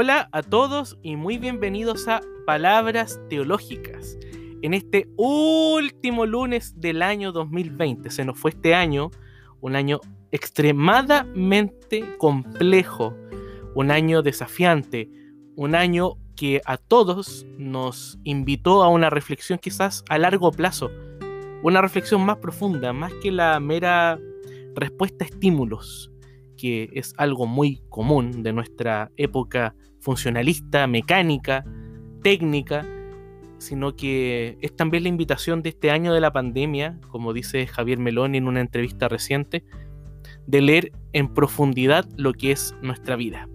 Hola a todos y muy bienvenidos a Palabras Teológicas. En este último lunes del año 2020, se nos fue este año, un año extremadamente complejo, un año desafiante, un año que a todos nos invitó a una reflexión quizás a largo plazo, una reflexión más profunda, más que la mera respuesta a estímulos, que es algo muy común de nuestra época funcionalista, mecánica, técnica, sino que es también la invitación de este año de la pandemia, como dice Javier Meloni en una entrevista reciente, de leer en profundidad lo que es nuestra vida.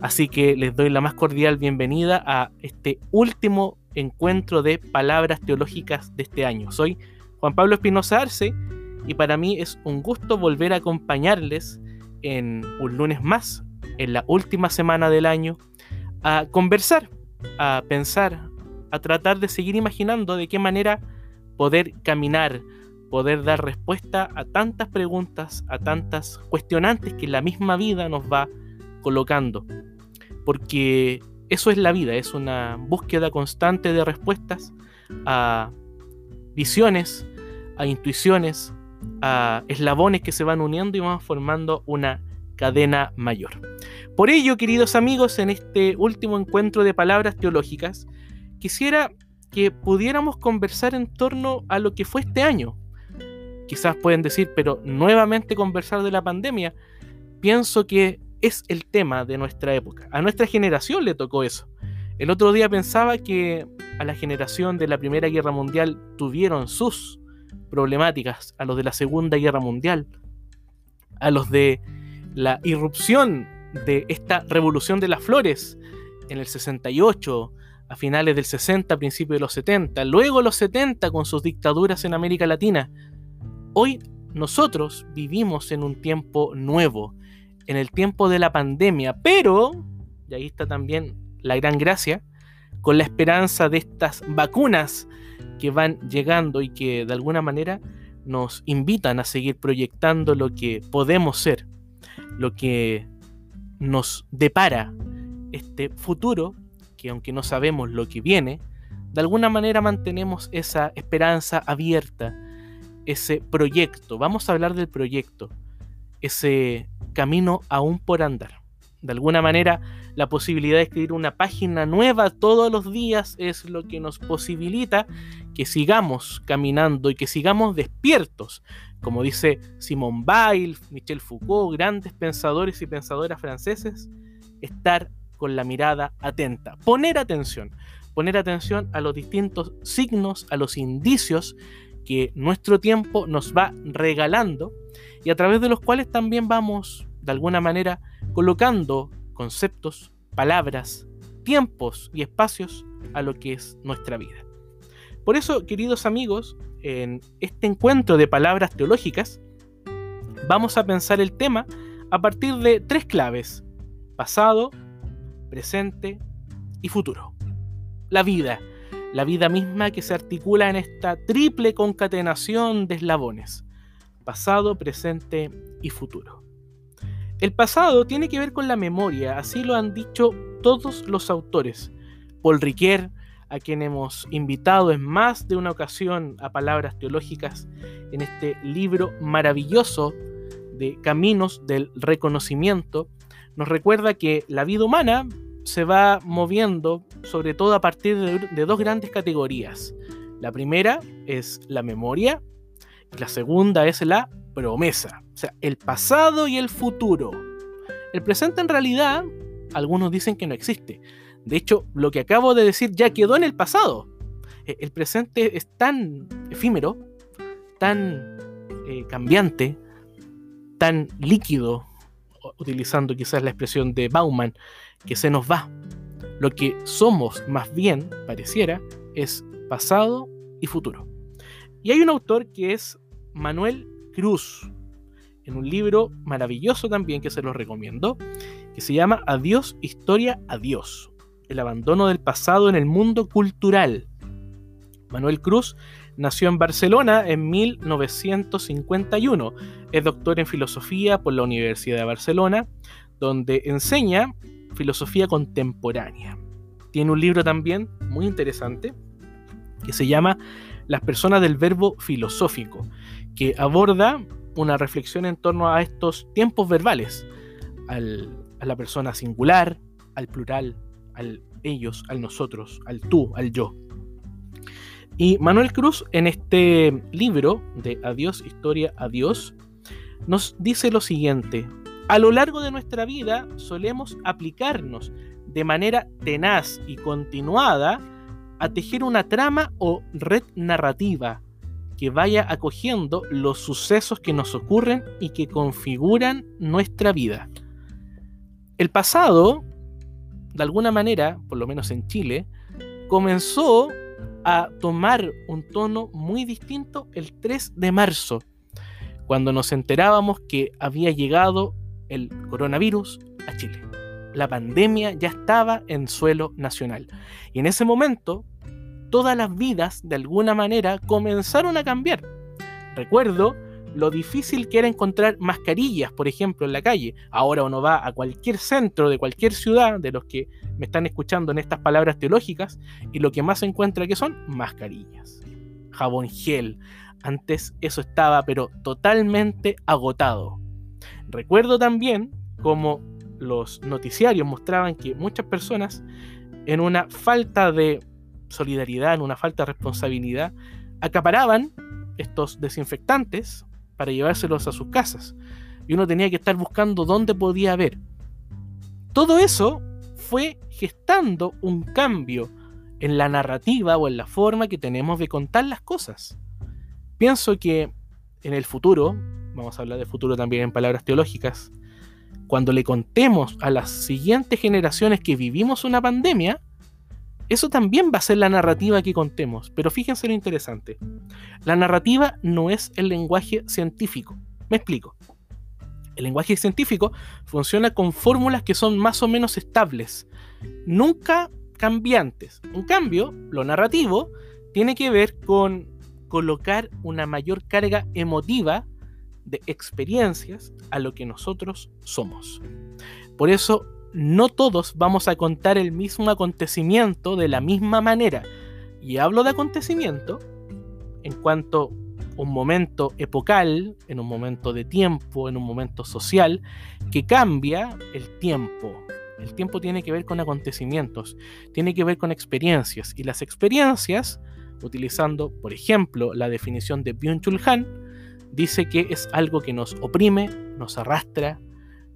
Así que les doy la más cordial bienvenida a este último encuentro de palabras teológicas de este año. Soy Juan Pablo Espinosa Arce y para mí es un gusto volver a acompañarles en un lunes más, en la última semana del año, a conversar, a pensar, a tratar de seguir imaginando de qué manera poder caminar, poder dar respuesta a tantas preguntas, a tantas cuestionantes que la misma vida nos va colocando. Porque eso es la vida, es una búsqueda constante de respuestas a visiones, a intuiciones, a eslabones que se van uniendo y van formando una cadena mayor. Por ello, queridos amigos, en este último encuentro de palabras teológicas, quisiera que pudiéramos conversar en torno a lo que fue este año. Quizás pueden decir, pero nuevamente conversar de la pandemia. Pienso que es el tema de nuestra época. A nuestra generación le tocó eso. El otro día pensaba que a la generación de la Primera Guerra Mundial tuvieron sus problemáticas, a los de la Segunda Guerra Mundial, a los de la irrupción de esta revolución de las flores en el 68, a finales del 60, principios de los 70, luego los 70 con sus dictaduras en América Latina. Hoy nosotros vivimos en un tiempo nuevo, en el tiempo de la pandemia, pero, y ahí está también la gran gracia, con la esperanza de estas vacunas que van llegando y que de alguna manera nos invitan a seguir proyectando lo que podemos ser, lo que nos depara este futuro, que aunque no sabemos lo que viene, de alguna manera mantenemos esa esperanza abierta, ese proyecto, vamos a hablar del proyecto, ese camino aún por andar. De alguna manera, la posibilidad de escribir una página nueva todos los días es lo que nos posibilita que sigamos caminando y que sigamos despiertos. Como dice Simone Weil, Michel Foucault, grandes pensadores y pensadoras franceses, estar con la mirada atenta, poner atención, poner atención a los distintos signos, a los indicios que nuestro tiempo nos va regalando y a través de los cuales también vamos, de alguna manera, colocando conceptos, palabras, tiempos y espacios a lo que es nuestra vida. Por eso, queridos amigos, en este encuentro de palabras teológicas, vamos a pensar el tema a partir de tres claves, pasado, presente y futuro. La vida, la vida misma que se articula en esta triple concatenación de eslabones, pasado, presente y futuro. El pasado tiene que ver con la memoria, así lo han dicho todos los autores. Paul Riquet, a quien hemos invitado en más de una ocasión a palabras teológicas en este libro maravilloso de Caminos del Reconocimiento, nos recuerda que la vida humana se va moviendo sobre todo a partir de, de dos grandes categorías. La primera es la memoria y la segunda es la promesa. O sea, el pasado y el futuro. El presente en realidad, algunos dicen que no existe. De hecho, lo que acabo de decir ya quedó en el pasado. E, el presente es tan efímero, tan eh, cambiante, tan líquido, utilizando quizás la expresión de Bauman, que se nos va. Lo que somos, más bien, pareciera, es pasado y futuro. Y hay un autor que es Manuel Cruz, en un libro maravilloso también que se los recomiendo, que se llama Adiós, Historia, Adiós. El abandono del pasado en el mundo cultural. Manuel Cruz nació en Barcelona en 1951. Es doctor en filosofía por la Universidad de Barcelona, donde enseña filosofía contemporánea. Tiene un libro también muy interesante que se llama Las personas del verbo filosófico, que aborda una reflexión en torno a estos tiempos verbales, a la persona singular, al plural, al ellos, al nosotros, al tú, al yo. Y Manuel Cruz en este libro de Adiós, Historia, Adiós, nos dice lo siguiente. A lo largo de nuestra vida solemos aplicarnos de manera tenaz y continuada a tejer una trama o red narrativa que vaya acogiendo los sucesos que nos ocurren y que configuran nuestra vida. El pasado, de alguna manera, por lo menos en Chile, comenzó a tomar un tono muy distinto el 3 de marzo, cuando nos enterábamos que había llegado el coronavirus a Chile. La pandemia ya estaba en suelo nacional. Y en ese momento, todas las vidas, de alguna manera, comenzaron a cambiar. Recuerdo lo difícil que era encontrar mascarillas, por ejemplo, en la calle. Ahora uno va a cualquier centro de cualquier ciudad, de los que me están escuchando en estas palabras teológicas, y lo que más se encuentra que son mascarillas, jabón gel. Antes eso estaba pero totalmente agotado. Recuerdo también como los noticiarios mostraban que muchas personas en una falta de solidaridad, en una falta de responsabilidad, acaparaban estos desinfectantes para llevárselos a sus casas. Y uno tenía que estar buscando dónde podía ver. Todo eso fue gestando un cambio en la narrativa o en la forma que tenemos de contar las cosas. Pienso que en el futuro, vamos a hablar de futuro también en palabras teológicas, cuando le contemos a las siguientes generaciones que vivimos una pandemia, eso también va a ser la narrativa que contemos, pero fíjense lo interesante. La narrativa no es el lenguaje científico. Me explico. El lenguaje científico funciona con fórmulas que son más o menos estables, nunca cambiantes. En cambio, lo narrativo tiene que ver con colocar una mayor carga emotiva de experiencias a lo que nosotros somos. Por eso no todos vamos a contar el mismo acontecimiento de la misma manera. Y hablo de acontecimiento en cuanto un momento epocal, en un momento de tiempo, en un momento social, que cambia el tiempo. El tiempo tiene que ver con acontecimientos, tiene que ver con experiencias. Y las experiencias, utilizando, por ejemplo, la definición de Byung-Chul Han, dice que es algo que nos oprime, nos arrastra,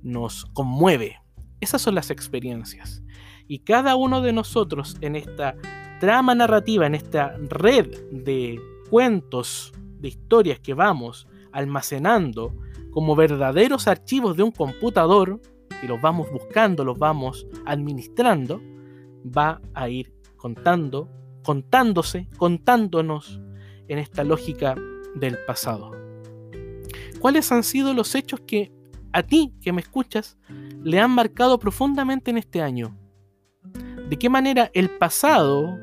nos conmueve. Esas son las experiencias. Y cada uno de nosotros en esta trama narrativa, en esta red de cuentos, de historias que vamos almacenando como verdaderos archivos de un computador, y los vamos buscando, los vamos administrando, va a ir contando, contándose, contándonos en esta lógica del pasado. ¿Cuáles han sido los hechos que a ti que me escuchas le han marcado profundamente en este año? ¿De qué manera el pasado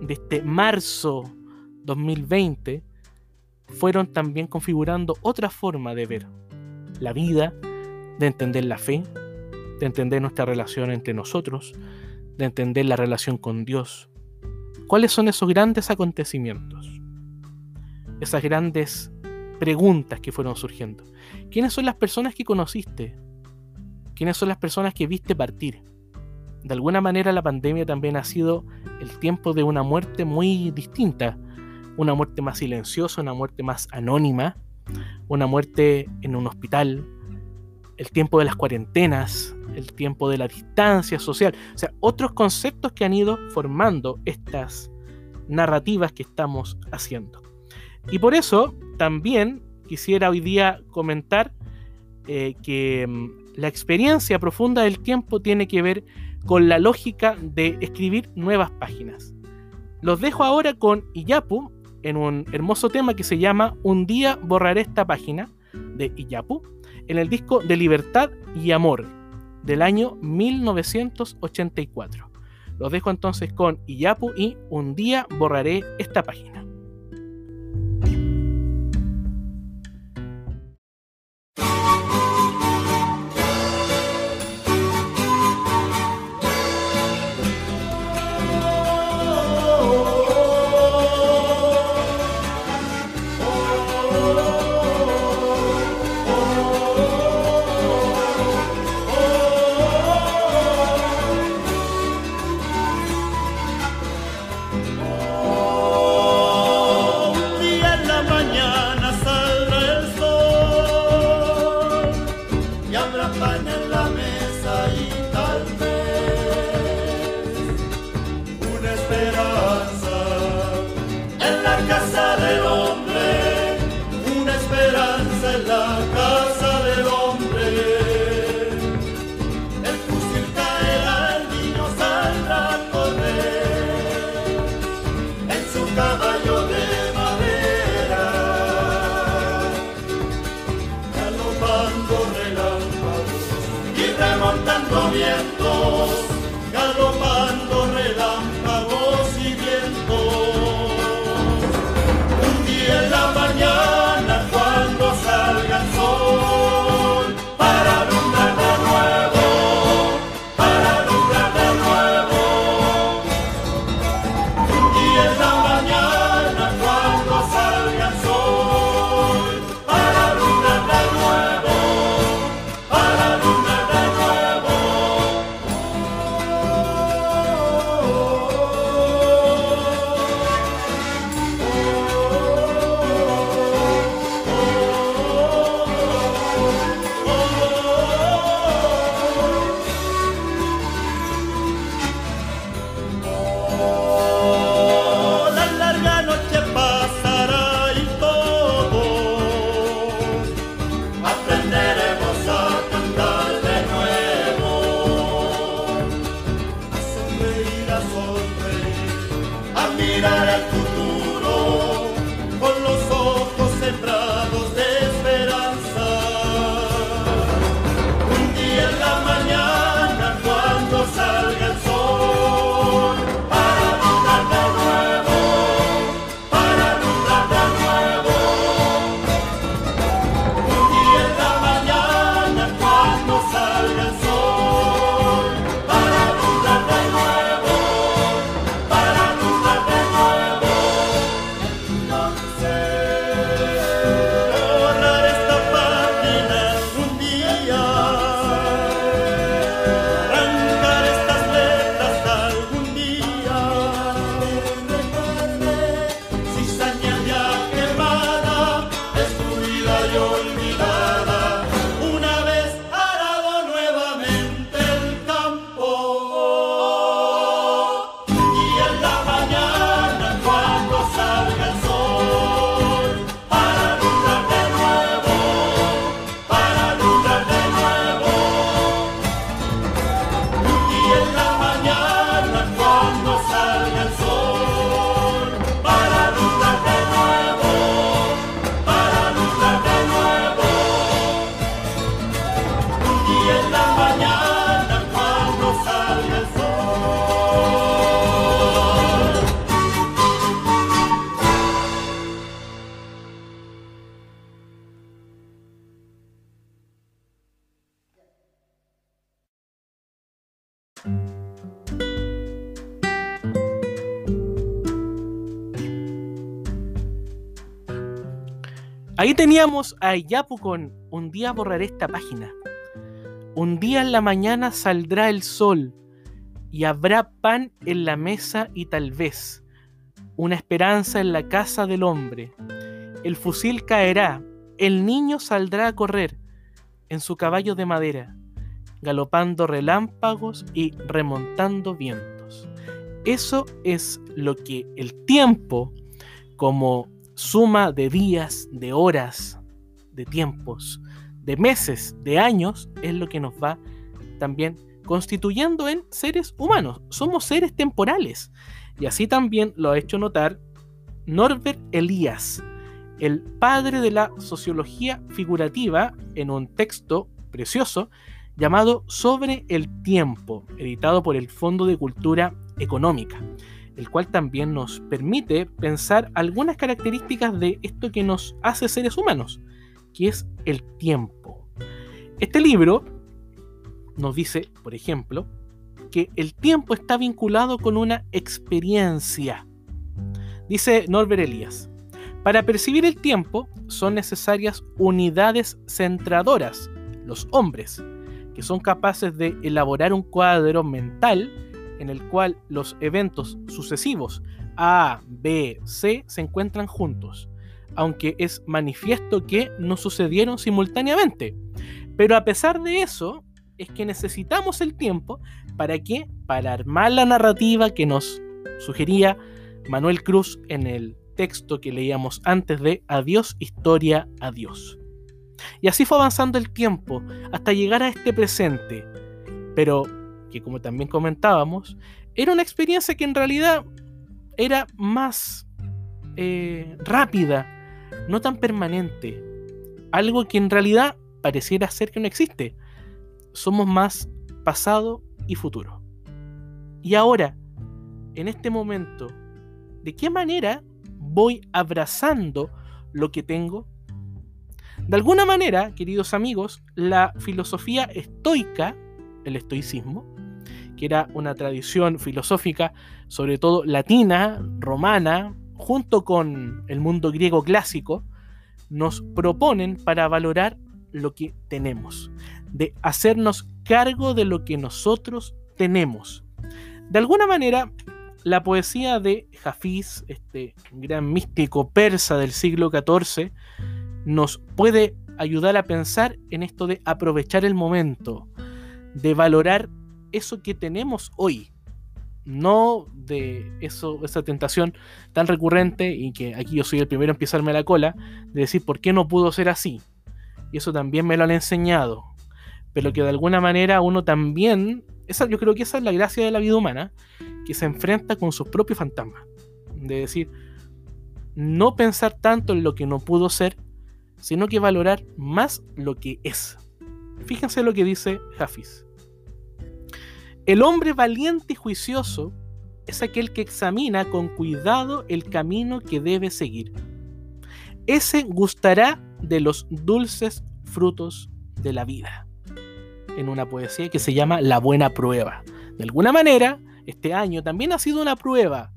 de este marzo 2020 fueron también configurando otra forma de ver la vida, de entender la fe, de entender nuestra relación entre nosotros, de entender la relación con Dios? ¿Cuáles son esos grandes acontecimientos? Esas grandes preguntas que fueron surgiendo. ¿Quiénes son las personas que conociste? ¿Quiénes son las personas que viste partir? De alguna manera la pandemia también ha sido el tiempo de una muerte muy distinta, una muerte más silenciosa, una muerte más anónima, una muerte en un hospital, el tiempo de las cuarentenas, el tiempo de la distancia social, o sea, otros conceptos que han ido formando estas narrativas que estamos haciendo. Y por eso también quisiera hoy día comentar eh, que mm, la experiencia profunda del tiempo tiene que ver con la lógica de escribir nuevas páginas. Los dejo ahora con Iyapu en un hermoso tema que se llama Un día borraré esta página de Iyapu en el disco de Libertad y Amor del año 1984. Los dejo entonces con Iyapu y Un día borraré esta página. Ahí teníamos a Yapu con Un día borraré esta página. Un día en la mañana saldrá el sol y habrá pan en la mesa y tal vez una esperanza en la casa del hombre. El fusil caerá, el niño saldrá a correr en su caballo de madera, galopando relámpagos y remontando vientos. Eso es lo que el tiempo, como suma de días, de horas, de tiempos, de meses, de años, es lo que nos va también constituyendo en seres humanos. Somos seres temporales. Y así también lo ha hecho notar Norbert Elias, el padre de la sociología figurativa, en un texto precioso llamado Sobre el tiempo, editado por el Fondo de Cultura Económica, el cual también nos permite pensar algunas características de esto que nos hace seres humanos, que es el tiempo. Este libro nos dice, por ejemplo, que el tiempo está vinculado con una experiencia. Dice Norbert Elias, para percibir el tiempo son necesarias unidades centradoras, los hombres, que son capaces de elaborar un cuadro mental en el cual los eventos sucesivos A, B, C se encuentran juntos, aunque es manifiesto que no sucedieron simultáneamente. Pero a pesar de eso, es que necesitamos el tiempo para qué? Para armar la narrativa que nos sugería Manuel Cruz en el texto que leíamos antes de Adiós, historia, adiós. Y así fue avanzando el tiempo hasta llegar a este presente, pero que como también comentábamos, era una experiencia que en realidad era más eh, rápida, no tan permanente, algo que en realidad pareciera ser que no existe. Somos más pasado y futuro. Y ahora, en este momento, ¿de qué manera voy abrazando lo que tengo? De alguna manera, queridos amigos, la filosofía estoica, el estoicismo, que era una tradición filosófica, sobre todo latina, romana, junto con el mundo griego clásico, nos proponen para valorar lo que tenemos, de hacernos cargo de lo que nosotros tenemos. De alguna manera, la poesía de Hafiz, este gran místico persa del siglo XIV, nos puede ayudar a pensar en esto de aprovechar el momento, de valorar eso que tenemos hoy, no de eso, esa tentación tan recurrente y que aquí yo soy el primero en pisarme la cola, de decir por qué no pudo ser así. Y eso también me lo han enseñado pero que de alguna manera uno también, esa, yo creo que esa es la gracia de la vida humana, que se enfrenta con sus propios fantasmas. De decir, no pensar tanto en lo que no pudo ser, sino que valorar más lo que es. Fíjense lo que dice Hafiz. El hombre valiente y juicioso es aquel que examina con cuidado el camino que debe seguir. Ese gustará de los dulces frutos de la vida en una poesía que se llama La Buena Prueba. De alguna manera, este año también ha sido una prueba,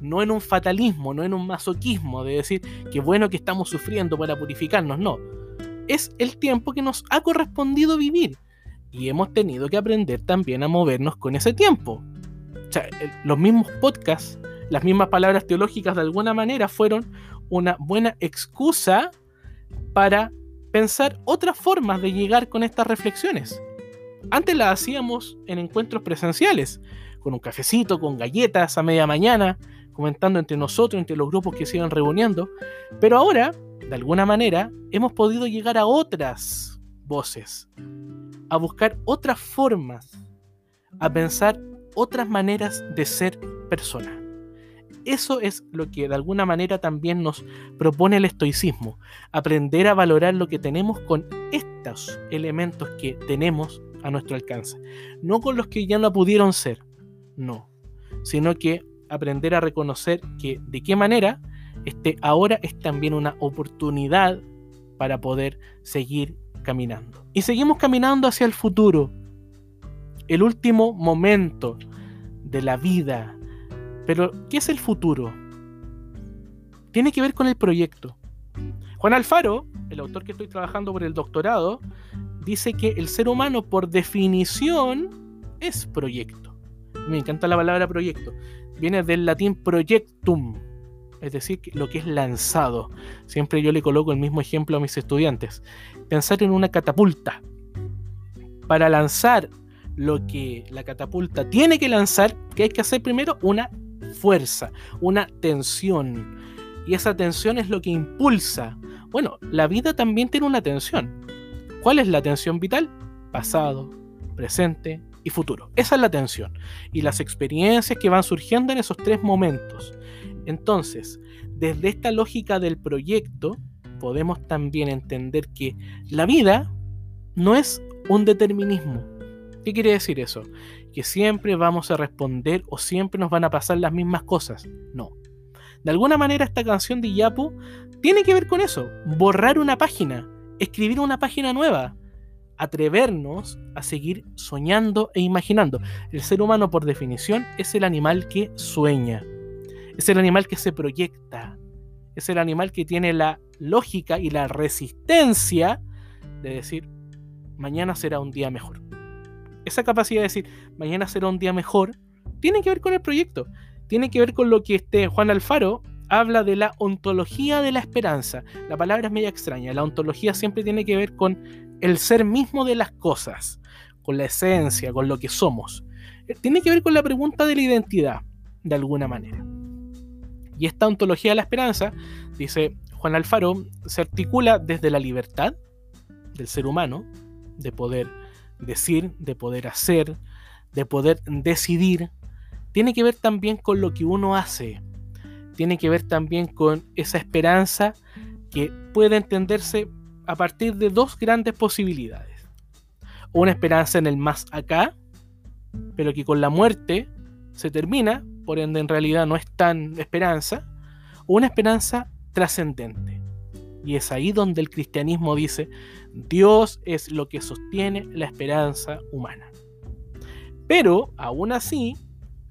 no en un fatalismo, no en un masoquismo de decir que bueno que estamos sufriendo para purificarnos, no. Es el tiempo que nos ha correspondido vivir y hemos tenido que aprender también a movernos con ese tiempo. O sea, los mismos podcasts, las mismas palabras teológicas de alguna manera fueron una buena excusa para pensar otras formas de llegar con estas reflexiones. Antes las hacíamos en encuentros presenciales, con un cafecito, con galletas a media mañana, comentando entre nosotros, entre los grupos que se iban reuniendo, pero ahora, de alguna manera, hemos podido llegar a otras voces, a buscar otras formas, a pensar otras maneras de ser persona. Eso es lo que de alguna manera también nos propone el estoicismo, aprender a valorar lo que tenemos con estos elementos que tenemos a nuestro alcance, no con los que ya no pudieron ser, no, sino que aprender a reconocer que de qué manera este ahora es también una oportunidad para poder seguir caminando. Y seguimos caminando hacia el futuro, el último momento de la vida, pero, ¿qué es el futuro? Tiene que ver con el proyecto. Juan Alfaro, el autor que estoy trabajando por el doctorado, dice que el ser humano por definición es proyecto. Me encanta la palabra proyecto. Viene del latín projectum, es decir, lo que es lanzado. Siempre yo le coloco el mismo ejemplo a mis estudiantes. Pensar en una catapulta. Para lanzar lo que la catapulta tiene que lanzar, ¿qué hay que hacer primero? Una fuerza, una tensión. Y esa tensión es lo que impulsa. Bueno, la vida también tiene una tensión. ¿Cuál es la tensión vital? Pasado, presente y futuro. Esa es la tensión. Y las experiencias que van surgiendo en esos tres momentos. Entonces, desde esta lógica del proyecto, podemos también entender que la vida no es un determinismo, ¿Qué quiere decir eso? Que siempre vamos a responder o siempre nos van a pasar las mismas cosas. No. De alguna manera esta canción de Yapu tiene que ver con eso. Borrar una página, escribir una página nueva, atrevernos a seguir soñando e imaginando. El ser humano por definición es el animal que sueña. Es el animal que se proyecta. Es el animal que tiene la lógica y la resistencia de decir, mañana será un día mejor esa capacidad de decir, mañana será un día mejor, tiene que ver con el proyecto. Tiene que ver con lo que este Juan Alfaro habla de la ontología de la esperanza. La palabra es media extraña. La ontología siempre tiene que ver con el ser mismo de las cosas, con la esencia, con lo que somos. Eh, tiene que ver con la pregunta de la identidad, de alguna manera. Y esta ontología de la esperanza, dice Juan Alfaro, se articula desde la libertad del ser humano, de poder decir, de poder hacer, de poder decidir, tiene que ver también con lo que uno hace. Tiene que ver también con esa esperanza que puede entenderse a partir de dos grandes posibilidades. Una esperanza en el más acá, pero que con la muerte se termina, por ende en realidad no es tan esperanza, una esperanza trascendente. Y es ahí donde el cristianismo dice, Dios es lo que sostiene la esperanza humana. Pero, aún así,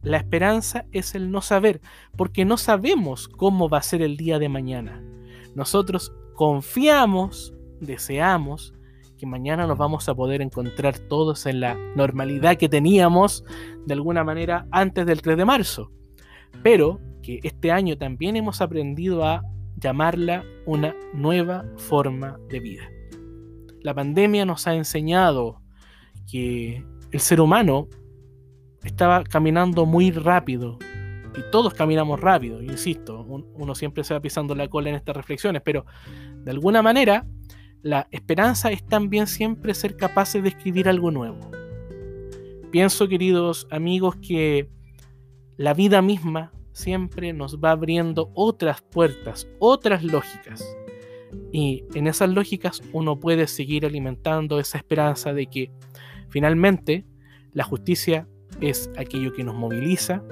la esperanza es el no saber, porque no sabemos cómo va a ser el día de mañana. Nosotros confiamos, deseamos que mañana nos vamos a poder encontrar todos en la normalidad que teníamos de alguna manera antes del 3 de marzo. Pero que este año también hemos aprendido a llamarla una nueva forma de vida. La pandemia nos ha enseñado que el ser humano estaba caminando muy rápido. Y todos caminamos rápido, insisto, uno siempre se va pisando la cola en estas reflexiones, pero de alguna manera la esperanza es también siempre ser capaces de escribir algo nuevo. Pienso, queridos amigos, que la vida misma siempre nos va abriendo otras puertas, otras lógicas. Y en esas lógicas uno puede seguir alimentando esa esperanza de que finalmente la justicia es aquello que nos moviliza,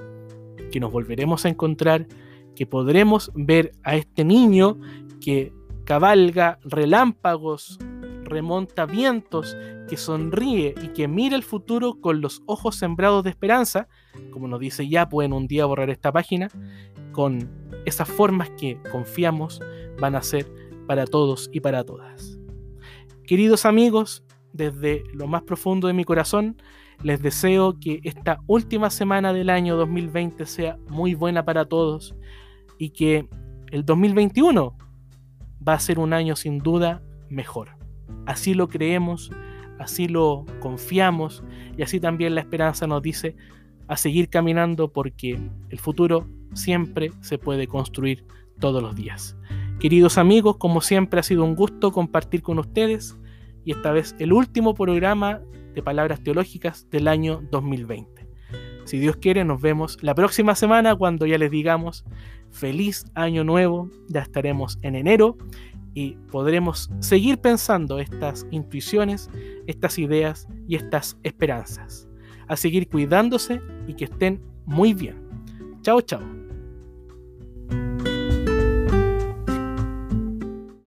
que nos volveremos a encontrar, que podremos ver a este niño que cabalga relámpagos, remonta vientos, que sonríe y que mira el futuro con los ojos sembrados de esperanza, como nos dice ya, pueden un día borrar esta página, con esas formas que confiamos van a ser para todos y para todas. Queridos amigos, desde lo más profundo de mi corazón, les deseo que esta última semana del año 2020 sea muy buena para todos y que el 2021 va a ser un año sin duda mejor. Así lo creemos, así lo confiamos y así también la esperanza nos dice a seguir caminando porque el futuro siempre se puede construir todos los días. Queridos amigos, como siempre ha sido un gusto compartir con ustedes y esta vez el último programa de Palabras Teológicas del año 2020. Si Dios quiere, nos vemos la próxima semana cuando ya les digamos feliz año nuevo, ya estaremos en enero y podremos seguir pensando estas intuiciones, estas ideas y estas esperanzas. A seguir cuidándose y que estén muy bien. Chao, chao.